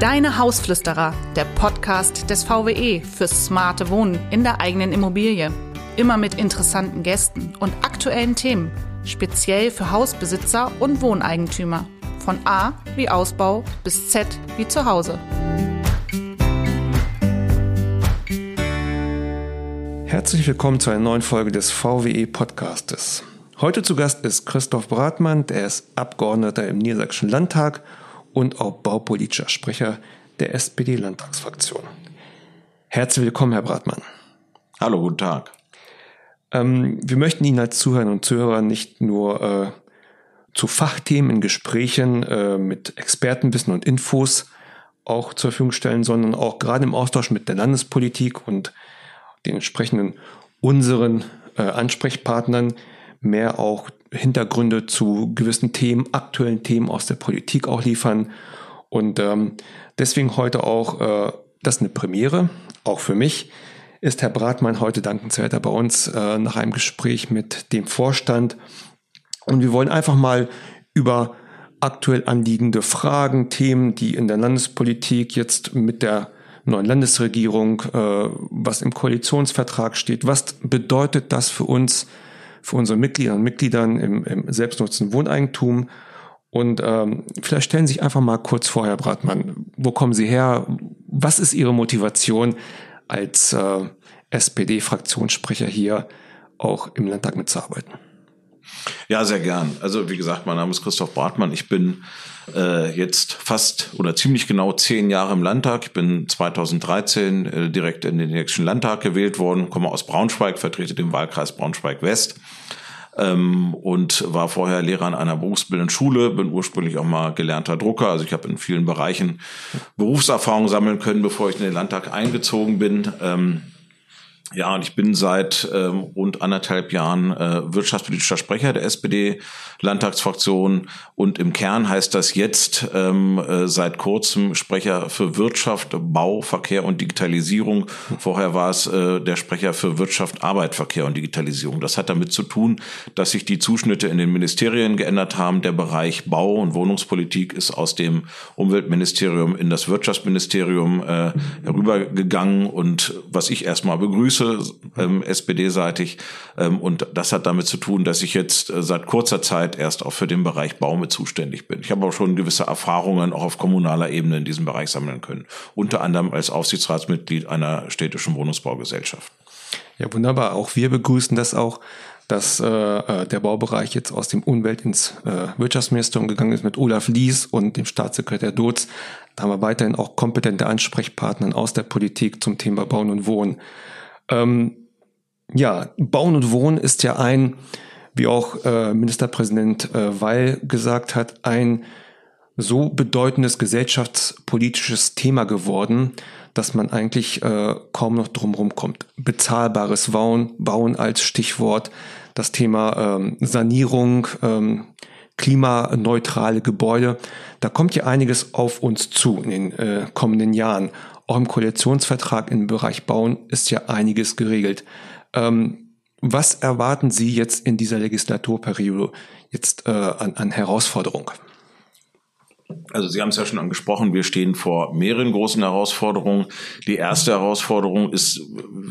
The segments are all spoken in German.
Deine Hausflüsterer, der Podcast des VWE fürs smarte Wohnen in der eigenen Immobilie. Immer mit interessanten Gästen und aktuellen Themen, speziell für Hausbesitzer und Wohneigentümer. Von A wie Ausbau bis Z wie Zuhause. Herzlich willkommen zu einer neuen Folge des VWE Podcastes. Heute zu Gast ist Christoph Bratmann, der ist Abgeordneter im Niedersächsischen Landtag und auch baupolitischer Sprecher der SPD-Landtagsfraktion. Herzlich willkommen, Herr Bratmann. Hallo, guten Tag. Ähm, wir möchten Ihnen als Zuhörer und Zuhörer nicht nur äh, zu Fachthemen in Gesprächen äh, mit Expertenwissen und Infos auch zur Verfügung stellen, sondern auch gerade im Austausch mit der Landespolitik und den entsprechenden unseren äh, Ansprechpartnern mehr auch Hintergründe zu gewissen Themen, aktuellen Themen aus der Politik auch liefern. Und ähm, deswegen heute auch, äh, das ist eine Premiere, auch für mich, ist Herr Bratmann heute dankenswerter bei uns äh, nach einem Gespräch mit dem Vorstand. Und wir wollen einfach mal über aktuell anliegende Fragen, Themen, die in der Landespolitik jetzt mit der neuen Landesregierung, äh, was im Koalitionsvertrag steht. Was bedeutet das für uns, für unsere Mitglieder und Mitgliedern im, im selbstnutzenden Wohneigentum? Und ähm, vielleicht stellen Sie sich einfach mal kurz vor, Herr Bratmann, wo kommen Sie her? Was ist Ihre Motivation als äh, SPD-Fraktionssprecher hier auch im Landtag mitzuarbeiten? Ja, sehr gern. Also wie gesagt, mein Name ist Christoph Bartmann. Ich bin äh, jetzt fast oder ziemlich genau zehn Jahre im Landtag. Ich bin 2013 äh, direkt in den nächsten Landtag gewählt worden, komme aus Braunschweig, vertrete den Wahlkreis Braunschweig-West ähm, und war vorher Lehrer an einer berufsbildenden Schule, bin ursprünglich auch mal gelernter Drucker. Also ich habe in vielen Bereichen Berufserfahrung sammeln können, bevor ich in den Landtag eingezogen bin. Ähm, ja, und ich bin seit ähm, rund anderthalb Jahren äh, wirtschaftspolitischer Sprecher der SPD-Landtagsfraktion und im Kern heißt das jetzt ähm, äh, seit kurzem Sprecher für Wirtschaft, Bau, Verkehr und Digitalisierung. Vorher war es äh, der Sprecher für Wirtschaft, Arbeit, Verkehr und Digitalisierung. Das hat damit zu tun, dass sich die Zuschnitte in den Ministerien geändert haben. Der Bereich Bau und Wohnungspolitik ist aus dem Umweltministerium in das Wirtschaftsministerium äh, herübergegangen und was ich erstmal begrüße, Füße, ähm, SPD-seitig. Ähm, und das hat damit zu tun, dass ich jetzt äh, seit kurzer Zeit erst auch für den Bereich Baume zuständig bin. Ich habe auch schon gewisse Erfahrungen auch auf kommunaler Ebene in diesem Bereich sammeln können. Unter anderem als Aufsichtsratsmitglied einer städtischen Wohnungsbaugesellschaft. Ja, wunderbar. Auch wir begrüßen das auch, dass äh, äh, der Baubereich jetzt aus dem Umwelt ins äh, Wirtschaftsministerium gegangen ist mit Olaf Lies und dem Staatssekretär Dotz. Da haben wir weiterhin auch kompetente Ansprechpartner aus der Politik zum Thema Bauen und Wohnen. Ähm, ja, Bauen und Wohnen ist ja ein, wie auch äh, Ministerpräsident äh, Weil gesagt hat, ein so bedeutendes gesellschaftspolitisches Thema geworden, dass man eigentlich äh, kaum noch drumherum kommt. Bezahlbares Bauen, Bauen als Stichwort, das Thema ähm, Sanierung, ähm, klimaneutrale Gebäude. Da kommt ja einiges auf uns zu in den äh, kommenden Jahren. Auch im Koalitionsvertrag im Bereich Bauen ist ja einiges geregelt. Ähm, was erwarten Sie jetzt in dieser Legislaturperiode jetzt äh, an, an Herausforderungen? Also Sie haben es ja schon angesprochen, wir stehen vor mehreren großen Herausforderungen. Die erste Herausforderung ist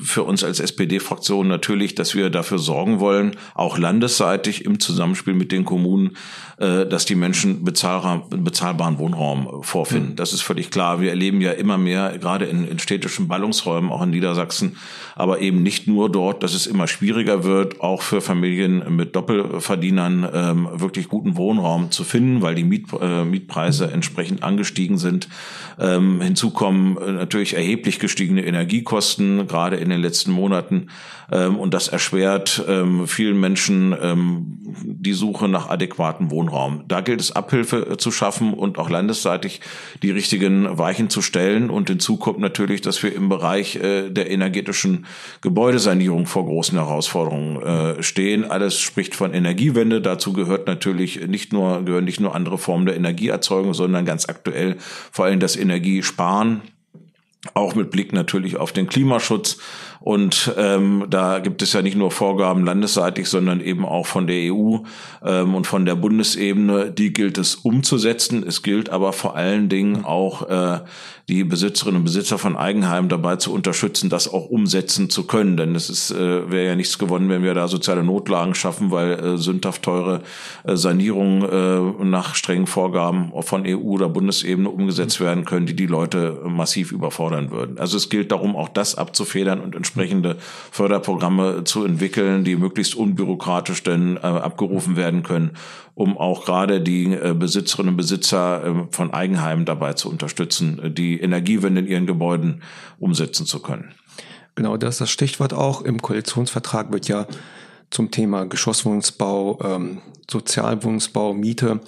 für uns als SPD-Fraktion natürlich, dass wir dafür sorgen wollen, auch landesseitig im Zusammenspiel mit den Kommunen, äh, dass die Menschen bezahlbaren Wohnraum vorfinden. Mhm. Das ist völlig klar. Wir erleben ja immer mehr, gerade in, in städtischen Ballungsräumen, auch in Niedersachsen, aber eben nicht nur dort, dass es immer schwieriger wird, auch für Familien mit Doppelverdienern ähm, wirklich guten Wohnraum zu finden, weil die Miet, Mietpreise entsprechend angestiegen sind. Ähm, hinzu kommen äh, natürlich erheblich gestiegene Energiekosten, gerade in den letzten Monaten. Ähm, und das erschwert ähm, vielen Menschen ähm, die Suche nach adäquatem Wohnraum. Da gilt es, Abhilfe äh, zu schaffen und auch landesseitig die richtigen Weichen zu stellen. Und hinzu kommt natürlich, dass wir im Bereich äh, der energetischen Gebäudesanierung vor großen Herausforderungen äh, stehen. Alles spricht von Energiewende. Dazu gehört natürlich nicht nur, gehören nicht nur andere Formen der Energieerzeugung, sondern ganz aktuell vor allem das Energiesparen auch mit Blick natürlich auf den Klimaschutz. Und ähm, da gibt es ja nicht nur Vorgaben landesseitig, sondern eben auch von der EU ähm, und von der Bundesebene. Die gilt es umzusetzen. Es gilt aber vor allen Dingen auch äh, die Besitzerinnen und Besitzer von Eigenheimen dabei zu unterstützen, das auch umsetzen zu können. Denn es ist äh, wäre ja nichts gewonnen, wenn wir da soziale Notlagen schaffen, weil äh, sündhaft teure äh, Sanierungen äh, nach strengen Vorgaben von EU oder Bundesebene umgesetzt werden können, die die Leute massiv überfordern würden. Also es gilt darum, auch das abzufedern und entsprechende Förderprogramme zu entwickeln, die möglichst unbürokratisch denn äh, abgerufen werden können, um auch gerade die äh, Besitzerinnen und Besitzer äh, von Eigenheimen dabei zu unterstützen, äh, die Energiewende in ihren Gebäuden umsetzen zu können. Genau, das ist das Stichwort auch. Im Koalitionsvertrag wird ja zum Thema Geschosswohnungsbau, ähm, Sozialwohnungsbau, Miete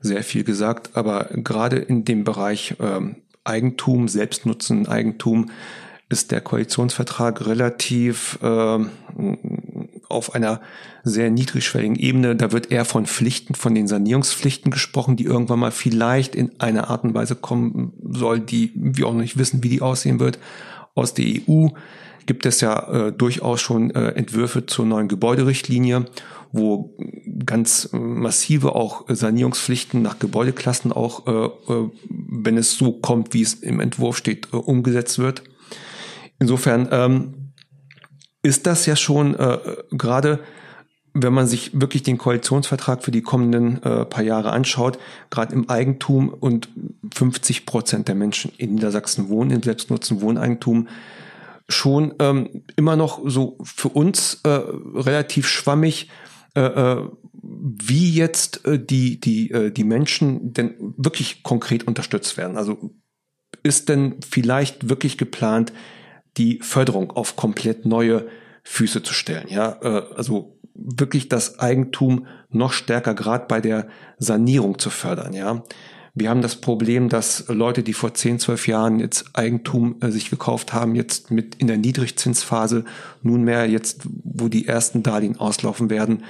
sehr viel gesagt. Aber gerade in dem Bereich ähm, Eigentum, Selbstnutzen, Eigentum ist der Koalitionsvertrag relativ äh, auf einer sehr niedrigschwelligen Ebene. Da wird eher von Pflichten, von den Sanierungspflichten gesprochen, die irgendwann mal vielleicht in einer Art und Weise kommen soll, die wir auch noch nicht wissen, wie die aussehen wird. Aus der EU gibt es ja äh, durchaus schon äh, Entwürfe zur neuen Gebäuderichtlinie, wo ganz massive auch Sanierungspflichten nach Gebäudeklassen auch, äh, äh wenn es so kommt, wie es im Entwurf steht, äh, umgesetzt wird. Insofern ähm, ist das ja schon äh, gerade, wenn man sich wirklich den Koalitionsvertrag für die kommenden äh, paar Jahre anschaut, gerade im Eigentum und 50 Prozent der Menschen in Niedersachsen wohnen, im Selbstnutzen Wohneigentum, schon ähm, immer noch so für uns äh, relativ schwammig, äh, äh, wie jetzt äh, die, die, äh, die Menschen denn wirklich konkret unterstützt werden. Also ist denn vielleicht wirklich geplant, die Förderung auf komplett neue Füße zu stellen. Ja, also wirklich das Eigentum noch stärker gerade bei der Sanierung zu fördern. Ja, wir haben das Problem, dass Leute, die vor 10, 12 Jahren jetzt Eigentum äh, sich gekauft haben, jetzt mit in der Niedrigzinsphase nunmehr jetzt, wo die ersten Darlehen auslaufen werden,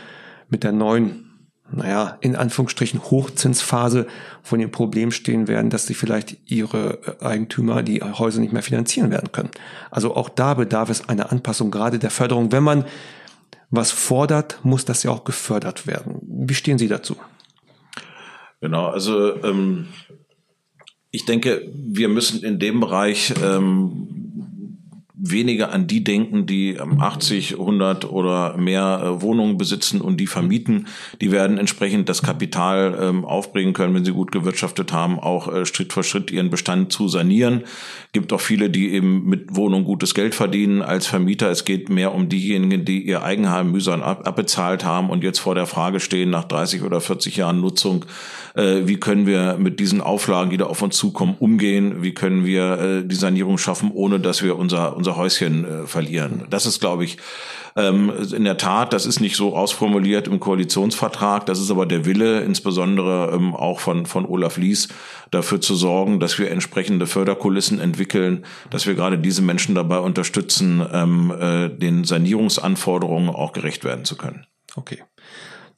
mit der neuen naja, in Anführungsstrichen Hochzinsphase von dem Problem stehen werden, dass sie vielleicht ihre Eigentümer die Häuser nicht mehr finanzieren werden können. Also auch da bedarf es einer Anpassung, gerade der Förderung. Wenn man was fordert, muss das ja auch gefördert werden. Wie stehen Sie dazu? Genau, also ähm, ich denke, wir müssen in dem Bereich ähm, weniger an die denken, die 80, 100 oder mehr äh, Wohnungen besitzen und die vermieten. Die werden entsprechend das Kapital ähm, aufbringen können, wenn sie gut gewirtschaftet haben, auch äh, Schritt für Schritt ihren Bestand zu sanieren. Gibt auch viele, die eben mit Wohnung gutes Geld verdienen als Vermieter. Es geht mehr um diejenigen, die ihr Eigenheim mühsam abbezahlt haben und jetzt vor der Frage stehen, nach 30 oder 40 Jahren Nutzung, äh, wie können wir mit diesen Auflagen, die da auf uns zukommen, umgehen? Wie können wir die Sanierung schaffen, ohne dass wir unser, unser unser Häuschen äh, verlieren. Das ist, glaube ich, ähm, in der Tat, das ist nicht so ausformuliert im Koalitionsvertrag, das ist aber der Wille, insbesondere ähm, auch von, von Olaf Lies, dafür zu sorgen, dass wir entsprechende Förderkulissen entwickeln, dass wir gerade diese Menschen dabei unterstützen, ähm, äh, den Sanierungsanforderungen auch gerecht werden zu können. Okay.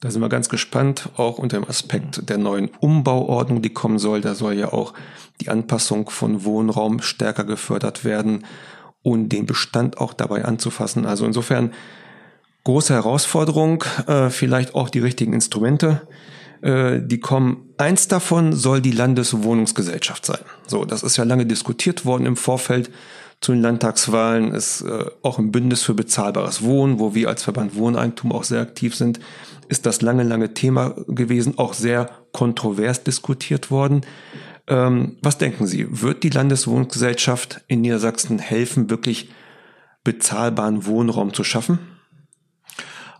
Da sind wir ganz gespannt, auch unter dem Aspekt der neuen Umbauordnung, die kommen soll. Da soll ja auch die Anpassung von Wohnraum stärker gefördert werden und den Bestand auch dabei anzufassen. Also insofern große Herausforderung, äh, vielleicht auch die richtigen Instrumente. Äh, die kommen. Eins davon soll die Landeswohnungsgesellschaft sein. So, das ist ja lange diskutiert worden im Vorfeld zu den Landtagswahlen. Ist äh, auch im Bündnis für bezahlbares Wohnen, wo wir als Verband Wohneigentum auch sehr aktiv sind, ist das lange, lange Thema gewesen, auch sehr kontrovers diskutiert worden. Ähm, was denken Sie? Wird die Landeswohngesellschaft in Niedersachsen helfen, wirklich bezahlbaren Wohnraum zu schaffen?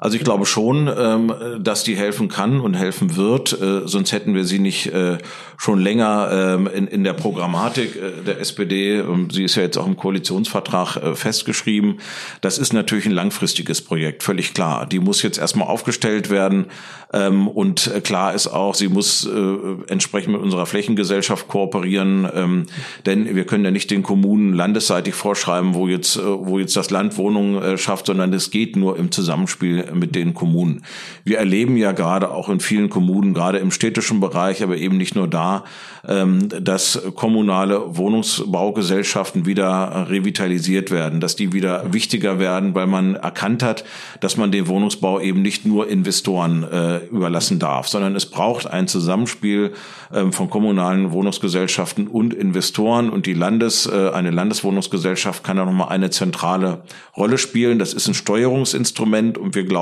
Also ich glaube schon, ähm, dass die helfen kann und helfen wird. Äh, sonst hätten wir sie nicht äh, schon länger ähm, in, in der Programmatik äh, der SPD. Ähm, sie ist ja jetzt auch im Koalitionsvertrag äh, festgeschrieben. Das ist natürlich ein langfristiges Projekt, völlig klar. Die muss jetzt erstmal aufgestellt werden. Ähm, und äh, klar ist auch, sie muss äh, entsprechend mit unserer Flächengesellschaft kooperieren. Ähm, denn wir können ja nicht den Kommunen landesseitig vorschreiben, wo jetzt, äh, wo jetzt das Land Wohnungen äh, schafft, sondern es geht nur im Zusammenspiel mit den Kommunen. Wir erleben ja gerade auch in vielen Kommunen, gerade im städtischen Bereich, aber eben nicht nur da, ähm, dass kommunale Wohnungsbaugesellschaften wieder revitalisiert werden, dass die wieder wichtiger werden, weil man erkannt hat, dass man den Wohnungsbau eben nicht nur Investoren äh, überlassen darf, sondern es braucht ein Zusammenspiel ähm, von kommunalen Wohnungsgesellschaften und Investoren und die Landes, äh, eine Landeswohnungsgesellschaft kann da nochmal eine zentrale Rolle spielen. Das ist ein Steuerungsinstrument und wir glauben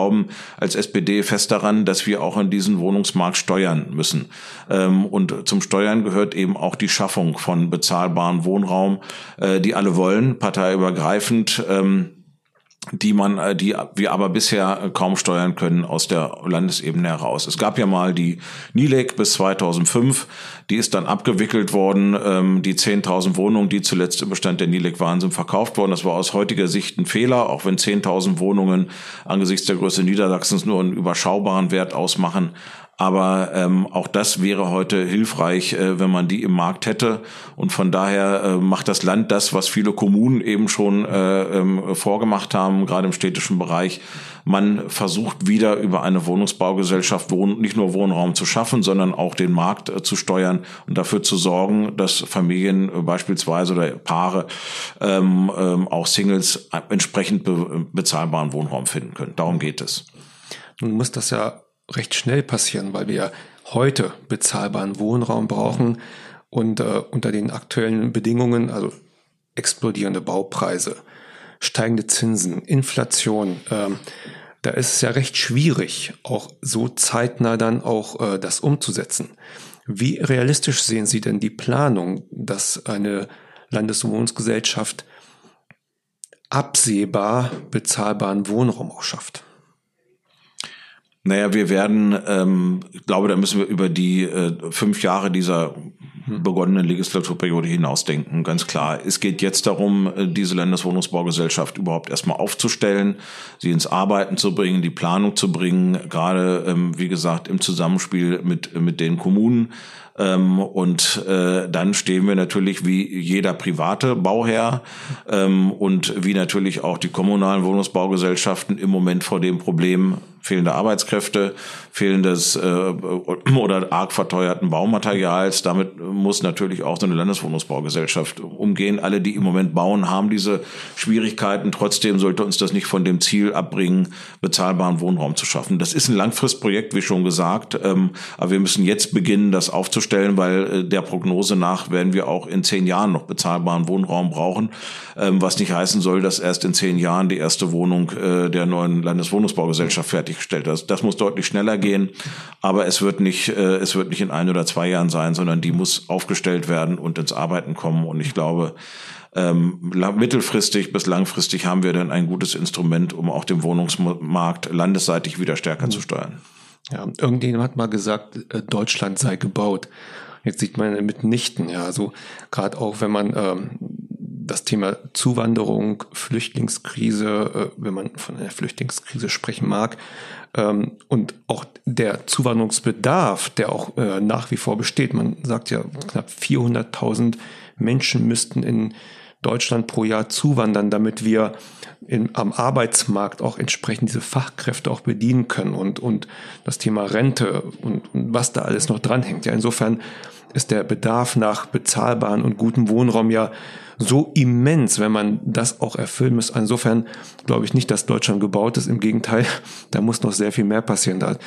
als SPD fest daran, dass wir auch in diesen Wohnungsmarkt steuern müssen. Ähm, und zum Steuern gehört eben auch die Schaffung von bezahlbarem Wohnraum, äh, die alle wollen, parteiübergreifend. Die man, äh, die wir aber bisher kaum steuern können aus der Landesebene heraus. Es gab ja mal die NILEG bis 2005, die ist dann abgewickelt worden. Ähm, die 10.000 Wohnungen, die zuletzt im Bestand der NILEG waren, sind verkauft worden. Das war aus heutiger Sicht ein Fehler, auch wenn 10.000 Wohnungen angesichts der Größe Niedersachsens nur einen überschaubaren Wert ausmachen. Aber ähm, auch das wäre heute hilfreich, äh, wenn man die im Markt hätte. Und von daher äh, macht das Land das, was viele Kommunen eben schon äh, ähm, vorgemacht haben, gerade im städtischen Bereich. Man versucht wieder über eine Wohnungsbaugesellschaft Wohn nicht nur Wohnraum zu schaffen, sondern auch den Markt äh, zu steuern und dafür zu sorgen, dass Familien äh, beispielsweise oder Paare, ähm, ähm, auch Singles äh, entsprechend be bezahlbaren Wohnraum finden können. Darum geht es. Nun muss das ja recht schnell passieren, weil wir heute bezahlbaren Wohnraum brauchen und äh, unter den aktuellen Bedingungen, also explodierende Baupreise, steigende Zinsen, Inflation, ähm, da ist es ja recht schwierig, auch so zeitnah dann auch äh, das umzusetzen. Wie realistisch sehen Sie denn die Planung, dass eine Landeswohnungsgesellschaft absehbar bezahlbaren Wohnraum auch schafft? Naja, wir werden, ähm, ich glaube, da müssen wir über die äh, fünf Jahre dieser begonnenen Legislaturperiode hinausdenken, ganz klar. Es geht jetzt darum, äh, diese Landeswohnungsbaugesellschaft überhaupt erstmal aufzustellen, sie ins Arbeiten zu bringen, die Planung zu bringen, gerade, ähm, wie gesagt, im Zusammenspiel mit, mit den Kommunen. Ähm, und äh, dann stehen wir natürlich wie jeder private Bauherr ähm, und wie natürlich auch die kommunalen Wohnungsbaugesellschaften im Moment vor dem Problem, fehlende Arbeitskräfte, fehlendes äh, oder arg verteuerten Baumaterials. Damit muss natürlich auch so eine Landeswohnungsbaugesellschaft umgehen. Alle, die im Moment bauen, haben diese Schwierigkeiten. Trotzdem sollte uns das nicht von dem Ziel abbringen, bezahlbaren Wohnraum zu schaffen. Das ist ein Langfristprojekt, wie schon gesagt, ähm, aber wir müssen jetzt beginnen, das aufzustellen, weil äh, der Prognose nach werden wir auch in zehn Jahren noch bezahlbaren Wohnraum brauchen, ähm, was nicht heißen soll, dass erst in zehn Jahren die erste Wohnung äh, der neuen Landeswohnungsbaugesellschaft fertig fertiggestellt. Das, das muss deutlich schneller gehen, aber es wird nicht, äh, es wird nicht in ein oder zwei Jahren sein, sondern die muss aufgestellt werden und ins Arbeiten kommen. Und ich glaube, ähm, mittelfristig bis langfristig haben wir dann ein gutes Instrument, um auch den Wohnungsmarkt landesseitig wieder stärker mhm. zu steuern. Ja, irgendjemand hat mal gesagt, äh, Deutschland sei gebaut. Jetzt sieht man mitnichten, ja, also gerade auch wenn man ähm, das Thema Zuwanderung, Flüchtlingskrise, äh, wenn man von einer Flüchtlingskrise sprechen mag, ähm, und auch der Zuwanderungsbedarf, der auch äh, nach wie vor besteht. Man sagt ja, knapp 400.000 Menschen müssten in Deutschland pro Jahr zuwandern, damit wir in, am Arbeitsmarkt auch entsprechend diese Fachkräfte auch bedienen können und, und das Thema Rente und, und was da alles noch dranhängt. Ja, insofern ist der Bedarf nach bezahlbaren und gutem Wohnraum ja so immens, wenn man das auch erfüllen muss. Insofern glaube ich nicht, dass Deutschland gebaut ist. Im Gegenteil, da muss noch sehr viel mehr passieren. Da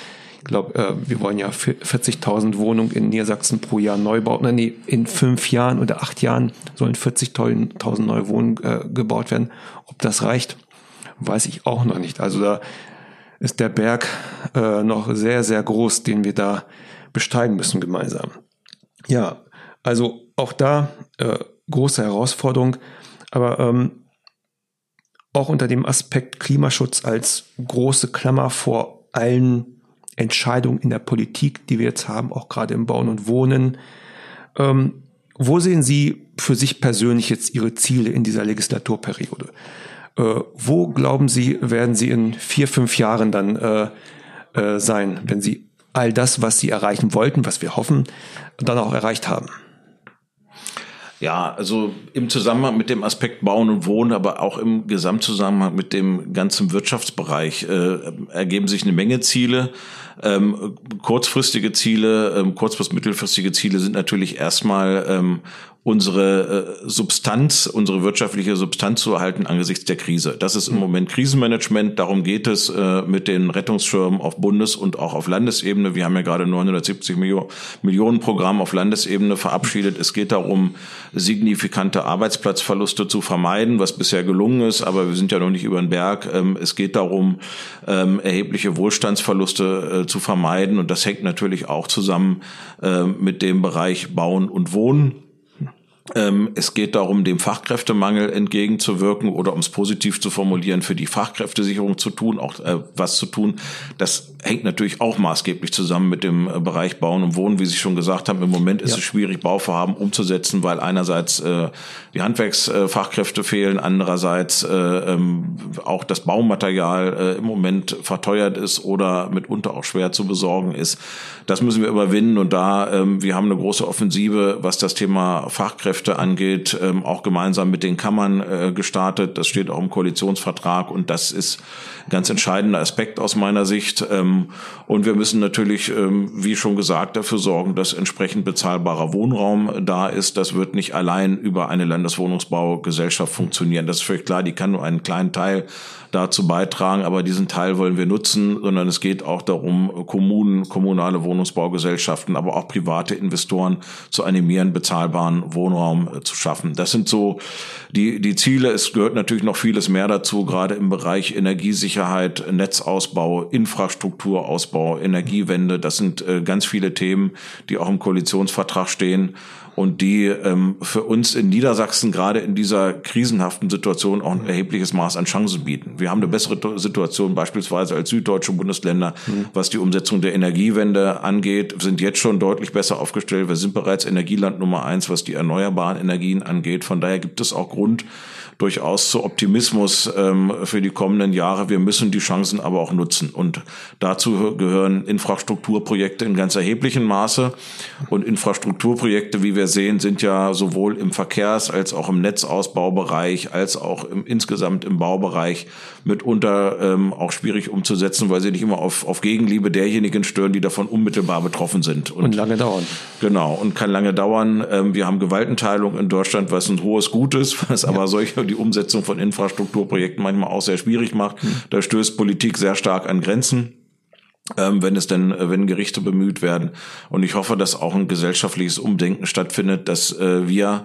ich glaube, äh, wir wollen ja 40.000 Wohnungen in Niedersachsen pro Jahr neu bauen. Nee, in fünf Jahren oder acht Jahren sollen 40.000 neue Wohnungen äh, gebaut werden. Ob das reicht, weiß ich auch noch nicht. Also da ist der Berg äh, noch sehr, sehr groß, den wir da besteigen müssen gemeinsam. Ja, also auch da äh, große Herausforderung, aber ähm, auch unter dem Aspekt Klimaschutz als große Klammer vor allen Entscheidungen in der Politik, die wir jetzt haben, auch gerade im Bauen und Wohnen. Ähm, wo sehen Sie für sich persönlich jetzt Ihre Ziele in dieser Legislaturperiode? Äh, wo glauben Sie, werden Sie in vier, fünf Jahren dann äh, äh, sein, wenn Sie all das, was Sie erreichen wollten, was wir hoffen, dann auch erreicht haben? Ja, also im Zusammenhang mit dem Aspekt Bauen und Wohnen, aber auch im Gesamtzusammenhang mit dem ganzen Wirtschaftsbereich äh, ergeben sich eine Menge Ziele. Ähm, kurzfristige Ziele, ähm, kurz- bis mittelfristige Ziele sind natürlich erstmal ähm, unsere äh, Substanz, unsere wirtschaftliche Substanz zu erhalten angesichts der Krise. Das ist im Moment Krisenmanagement. Darum geht es äh, mit den Rettungsschirmen auf Bundes- und auch auf Landesebene. Wir haben ja gerade 970 Millionen, Millionen Programm auf Landesebene verabschiedet. Es geht darum, signifikante Arbeitsplatzverluste zu vermeiden, was bisher gelungen ist. Aber wir sind ja noch nicht über den Berg. Ähm, es geht darum, ähm, erhebliche Wohlstandsverluste äh, zu vermeiden. Und das hängt natürlich auch zusammen äh, mit dem Bereich Bauen und Wohnen. Ähm, es geht darum, dem Fachkräftemangel entgegenzuwirken oder um es positiv zu formulieren, für die Fachkräftesicherung zu tun, auch äh, was zu tun. Das hängt natürlich auch maßgeblich zusammen mit dem äh, Bereich Bauen und Wohnen. Wie Sie schon gesagt haben, im Moment ist ja. es schwierig, Bauvorhaben umzusetzen, weil einerseits äh, die Handwerksfachkräfte fehlen, andererseits äh, ähm, auch das Baumaterial äh, im Moment verteuert ist oder mitunter auch schwer zu besorgen ist. Das müssen wir überwinden und da, ähm, wir haben eine große Offensive, was das Thema Fachkräfte Fachkräfte angeht, ähm, auch gemeinsam mit den Kammern äh, gestartet. Das steht auch im Koalitionsvertrag und das ist ein ganz entscheidender Aspekt aus meiner Sicht. Ähm, und wir müssen natürlich, ähm, wie schon gesagt, dafür sorgen, dass entsprechend bezahlbarer Wohnraum da ist. Das wird nicht allein über eine Landeswohnungsbaugesellschaft funktionieren. Das ist völlig klar, die kann nur einen kleinen Teil dazu beitragen, aber diesen Teil wollen wir nutzen, sondern es geht auch darum, Kommunen, kommunale Wohnungsbaugesellschaften, aber auch private Investoren zu animieren, bezahlbaren Wohnraum äh, zu schaffen. Das sind so die, die Ziele. Es gehört natürlich noch vieles mehr dazu, gerade im Bereich Energiesicherheit, Netzausbau, Infrastrukturausbau, Energiewende. Das sind äh, ganz viele Themen, die auch im Koalitionsvertrag stehen und die ähm, für uns in Niedersachsen gerade in dieser krisenhaften Situation auch ein erhebliches Maß an Chancen bieten. Wir haben eine bessere Situation beispielsweise als süddeutsche Bundesländer, mhm. was die Umsetzung der Energiewende angeht, sind jetzt schon deutlich besser aufgestellt. Wir sind bereits Energieland Nummer eins, was die erneuerbaren Energien angeht. Von daher gibt es auch Grund, durchaus zu Optimismus ähm, für die kommenden Jahre. Wir müssen die Chancen aber auch nutzen. Und dazu gehören Infrastrukturprojekte in ganz erheblichem Maße. Und Infrastrukturprojekte, wie wir sehen, sind ja sowohl im Verkehrs- als auch im Netzausbaubereich, als auch im, insgesamt im Baubereich mitunter ähm, auch schwierig umzusetzen, weil sie nicht immer auf, auf Gegenliebe derjenigen stören, die davon unmittelbar betroffen sind. Und, und lange dauern. Genau, und kann lange dauern. Ähm, wir haben Gewaltenteilung in Deutschland, was ein hohes Gut ist, was ja. aber solche die Umsetzung von Infrastrukturprojekten manchmal auch sehr schwierig macht. Mhm. Da stößt Politik sehr stark an Grenzen. Ähm, wenn es denn, äh, wenn Gerichte bemüht werden. Und ich hoffe, dass auch ein gesellschaftliches Umdenken stattfindet, dass äh, wir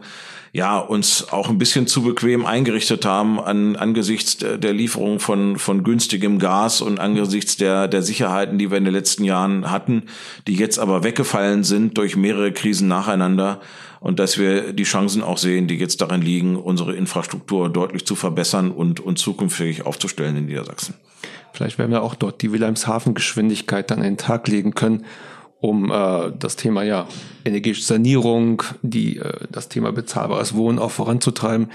ja uns auch ein bisschen zu bequem eingerichtet haben an, angesichts der, Lieferung von von günstigem Gas und angesichts der der Sicherheiten, die wir in den letzten Jahren hatten, die jetzt aber weggefallen sind durch mehrere Krisen nacheinander und dass wir die Chancen auch sehen, die jetzt darin liegen, unsere Infrastruktur deutlich zu verbessern und, und zukünftig aufzustellen in Niedersachsen. Vielleicht werden wir auch dort die Wilhelmshaven-Geschwindigkeit dann an den Tag legen können, um äh, das Thema ja energetische Sanierung, die äh, das Thema bezahlbares Wohnen auch voranzutreiben.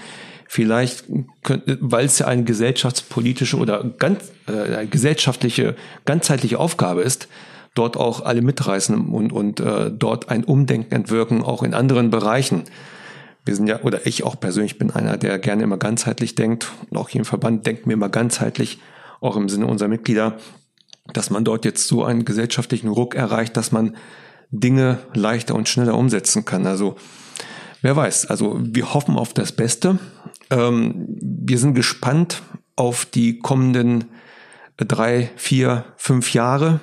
Vielleicht, könnte, weil es ja eine gesellschaftspolitische oder ganz äh, gesellschaftliche, ganzheitliche Aufgabe ist, dort auch alle mitreißen und, und äh, dort ein Umdenken entwirken, auch in anderen Bereichen. Wir sind ja, oder ich auch persönlich bin einer, der gerne immer ganzheitlich denkt und auch hier im Verband denkt mir immer ganzheitlich, auch im Sinne unserer Mitglieder, dass man dort jetzt so einen gesellschaftlichen Ruck erreicht, dass man Dinge leichter und schneller umsetzen kann. Also wer weiß, also wir hoffen auf das Beste. Ähm, wir sind gespannt auf die kommenden drei, vier, fünf Jahre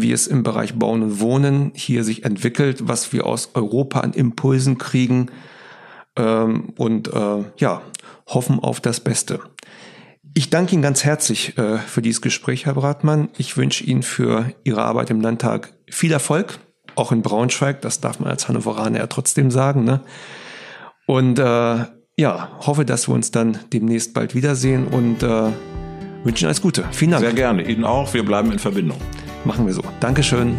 wie es im Bereich Bauen und Wohnen hier sich entwickelt, was wir aus Europa an Impulsen kriegen ähm, und äh, ja, hoffen auf das Beste. Ich danke Ihnen ganz herzlich äh, für dieses Gespräch, Herr Bratmann. Ich wünsche Ihnen für Ihre Arbeit im Landtag viel Erfolg, auch in Braunschweig. Das darf man als Hannoveraner ja trotzdem sagen. Ne? Und äh, ja, hoffe, dass wir uns dann demnächst bald wiedersehen und äh, wünsche Ihnen alles Gute. Vielen Dank. Sehr gerne. Ihnen auch. Wir bleiben in Verbindung. Machen wir so. Dankeschön.